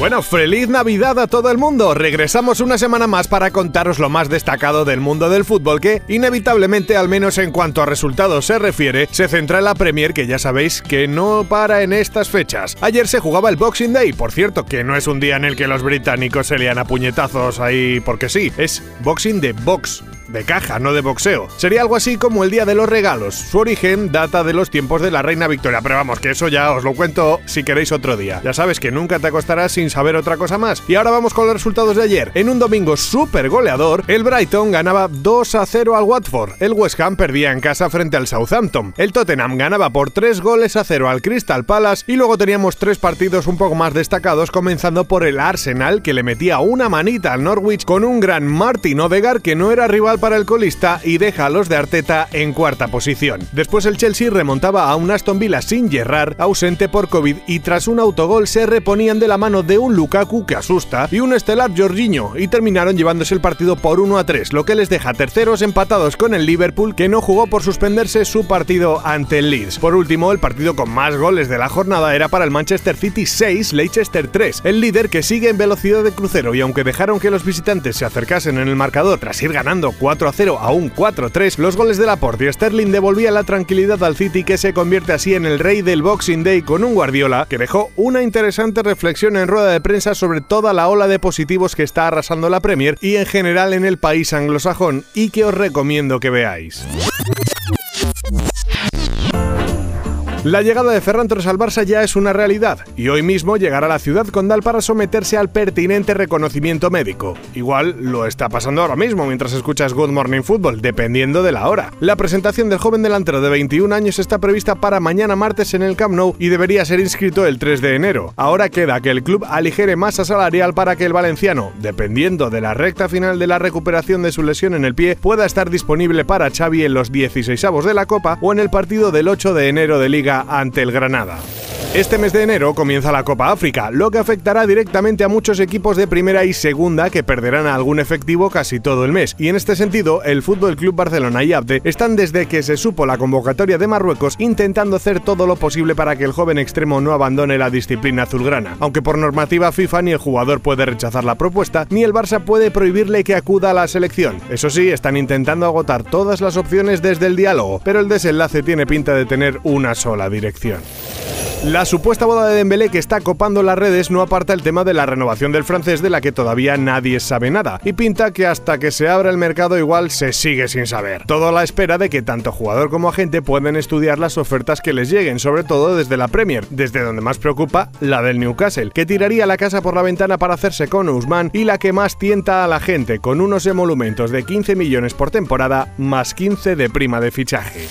Bueno, feliz Navidad a todo el mundo. Regresamos una semana más para contaros lo más destacado del mundo del fútbol que, inevitablemente, al menos en cuanto a resultados se refiere, se centra en la Premier que ya sabéis que no para en estas fechas. Ayer se jugaba el Boxing Day, por cierto, que no es un día en el que los británicos se lean a puñetazos ahí porque sí, es Boxing de Box de caja, no de boxeo. Sería algo así como el Día de los Regalos. Su origen data de los tiempos de la Reina Victoria, pero vamos, que eso ya os lo cuento si queréis otro día. Ya sabes que nunca te acostarás sin saber otra cosa más. Y ahora vamos con los resultados de ayer. En un domingo súper goleador, el Brighton ganaba 2 a 0 al Watford. El West Ham perdía en casa frente al Southampton. El Tottenham ganaba por 3 goles a 0 al Crystal Palace y luego teníamos tres partidos un poco más destacados, comenzando por el Arsenal que le metía una manita al Norwich con un gran Martin Odegaard que no era rival para el colista y deja a los de Arteta en cuarta posición. Después el Chelsea remontaba a un Aston Villa sin Gerrard, ausente por COVID y tras un autogol se reponían de la mano de un Lukaku que asusta y un estelar Jorginho y terminaron llevándose el partido por 1 a 3, lo que les deja terceros empatados con el Liverpool que no jugó por suspenderse su partido ante el Leeds. Por último, el partido con más goles de la jornada era para el Manchester City 6, Leicester 3, el líder que sigue en velocidad de crucero y aunque dejaron que los visitantes se acercasen en el marcador tras ir ganando 4 a 0 a un 4-3, los goles de Laporte y Sterling devolvían la tranquilidad al City que se convierte así en el rey del Boxing Day con un Guardiola que dejó una interesante reflexión en rueda de prensa sobre toda la ola de positivos que está arrasando la Premier y en general en el país anglosajón y que os recomiendo que veáis. La llegada de Ferran Torres al Barça ya es una realidad y hoy mismo llegará a la ciudad condal para someterse al pertinente reconocimiento médico. Igual lo está pasando ahora mismo mientras escuchas Good Morning Football, dependiendo de la hora. La presentación del joven delantero de 21 años está prevista para mañana martes en el Camp Nou y debería ser inscrito el 3 de enero. Ahora queda que el club aligere masa salarial para que el valenciano, dependiendo de la recta final de la recuperación de su lesión en el pie, pueda estar disponible para Xavi en los 16 avos de la Copa o en el partido del 8 de enero de Liga ante el Granada. Este mes de enero comienza la Copa África, lo que afectará directamente a muchos equipos de primera y segunda que perderán algún efectivo casi todo el mes. Y en este sentido, el Fútbol Club Barcelona y Abde están desde que se supo la convocatoria de Marruecos intentando hacer todo lo posible para que el joven extremo no abandone la disciplina azulgrana. Aunque por normativa FIFA ni el jugador puede rechazar la propuesta, ni el Barça puede prohibirle que acuda a la selección. Eso sí, están intentando agotar todas las opciones desde el diálogo, pero el desenlace tiene pinta de tener una sola dirección. La supuesta boda de Dembélé que está copando las redes no aparta el tema de la renovación del francés de la que todavía nadie sabe nada y pinta que hasta que se abra el mercado igual se sigue sin saber. Todo a la espera de que tanto jugador como agente puedan estudiar las ofertas que les lleguen, sobre todo desde la Premier, desde donde más preocupa la del Newcastle, que tiraría la casa por la ventana para hacerse con Usman y la que más tienta a la gente con unos emolumentos de 15 millones por temporada más 15 de prima de fichaje.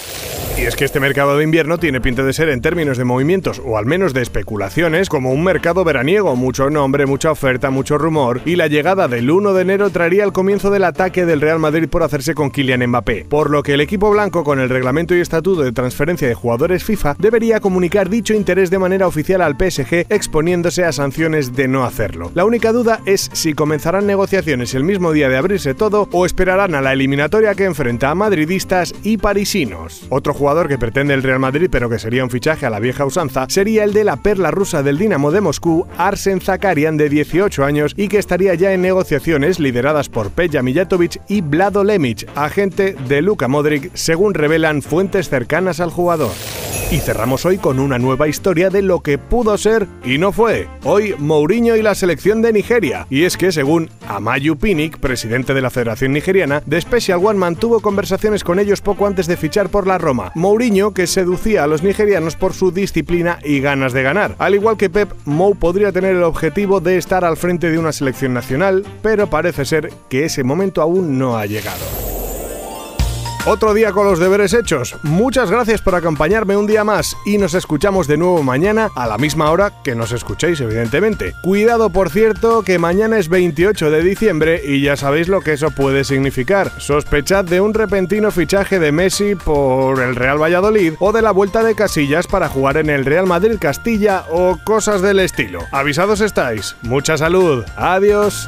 Y es que este mercado de invierno tiene pinta de ser en términos de movimientos o al menos de especulaciones como un mercado veraniego, mucho nombre, mucha oferta, mucho rumor y la llegada del 1 de enero traería el comienzo del ataque del Real Madrid por hacerse con Kylian Mbappé, por lo que el equipo blanco con el reglamento y estatuto de transferencia de jugadores FIFA debería comunicar dicho interés de manera oficial al PSG exponiéndose a sanciones de no hacerlo. La única duda es si comenzarán negociaciones el mismo día de abrirse todo o esperarán a la eliminatoria que enfrenta a madridistas y parisinos. Otro jugador que pretende el Real Madrid pero que sería un fichaje a la vieja usanza sería el de la perla rusa del Dinamo de Moscú, Arsen Zakarian de 18 años y que estaría ya en negociaciones lideradas por Peja Mijatovic y Vlado Lemic, agente de Luka Modric, según revelan fuentes cercanas al jugador. Y cerramos hoy con una nueva historia de lo que pudo ser y no fue. Hoy Mourinho y la selección de Nigeria. Y es que según Amayu Pinnick, presidente de la Federación Nigeriana, The Special One mantuvo conversaciones con ellos poco antes de fichar por la Roma. Mourinho que seducía a los nigerianos por su disciplina y ganas de ganar. Al igual que Pep, Mou podría tener el objetivo de estar al frente de una selección nacional, pero parece ser que ese momento aún no ha llegado. Otro día con los deberes hechos. Muchas gracias por acompañarme un día más y nos escuchamos de nuevo mañana a la misma hora que nos escuchéis, evidentemente. Cuidado, por cierto, que mañana es 28 de diciembre y ya sabéis lo que eso puede significar. Sospechad de un repentino fichaje de Messi por el Real Valladolid o de la vuelta de Casillas para jugar en el Real Madrid Castilla o cosas del estilo. Avisados estáis. Mucha salud. Adiós.